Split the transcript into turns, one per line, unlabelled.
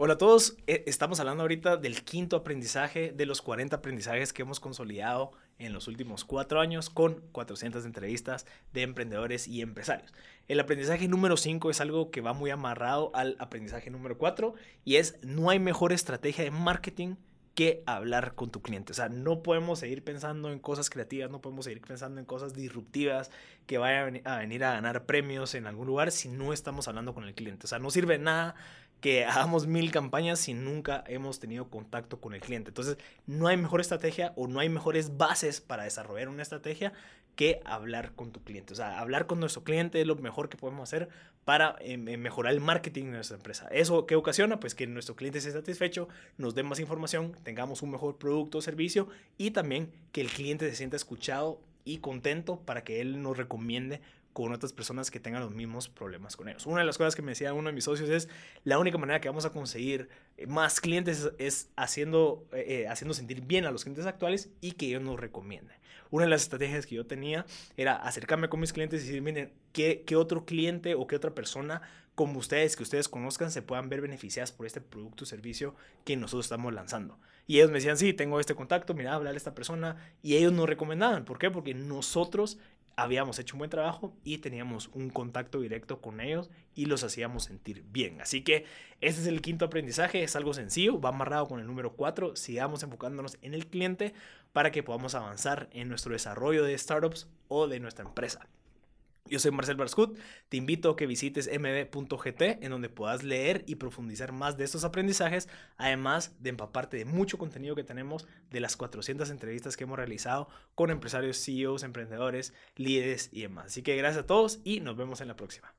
Hola a todos, eh, estamos hablando ahorita del quinto aprendizaje de los 40 aprendizajes que hemos consolidado en los últimos cuatro años con 400 entrevistas de emprendedores y empresarios. El aprendizaje número 5 es algo que va muy amarrado al aprendizaje número 4 y es no hay mejor estrategia de marketing que hablar con tu cliente. O sea, no podemos seguir pensando en cosas creativas, no podemos seguir pensando en cosas disruptivas que vayan a venir a ganar premios en algún lugar si no estamos hablando con el cliente. O sea, no sirve nada que hagamos mil campañas si nunca hemos tenido contacto con el cliente. Entonces, no hay mejor estrategia o no hay mejores bases para desarrollar una estrategia que hablar con tu cliente. O sea, hablar con nuestro cliente es lo mejor que podemos hacer para eh, mejorar el marketing de nuestra empresa. ¿Eso qué ocasiona? Pues que nuestro cliente esté satisfecho, nos dé más información, tengamos un mejor producto o servicio y también que el cliente se sienta escuchado y contento para que él nos recomiende con otras personas que tengan los mismos problemas con ellos. Una de las cosas que me decía uno de mis socios es la única manera que vamos a conseguir eh, más clientes es, haciendo, eh, eh, haciendo sentir bien a los clientes actuales y que ellos nos recomienden. Una de las estrategias que yo tenía era acercarme con mis clientes y decir, miren, ¿qué, qué otro cliente o qué otra persona como ustedes, que ustedes conozcan, se puedan ver beneficiadas por este producto o servicio que nosotros estamos lanzando. Y ellos me decían, sí, tengo este contacto, mira, hablar a esta persona. Y ellos nos recomendaban. ¿Por qué? Porque nosotros habíamos hecho un buen trabajo y teníamos un contacto directo con ellos y los hacíamos sentir bien. Así que este es el quinto aprendizaje, es algo sencillo, va amarrado con el número 4, sigamos enfocándonos en el cliente para que podamos avanzar en nuestro desarrollo de startups o de nuestra empresa. Yo soy Marcel Barscut, te invito a que visites mb.gt en donde puedas leer y profundizar más de estos aprendizajes, además de empaparte de mucho contenido que tenemos de las 400 entrevistas que hemos realizado con empresarios, CEOs, emprendedores, líderes y demás. Así que gracias a todos y nos vemos en la próxima.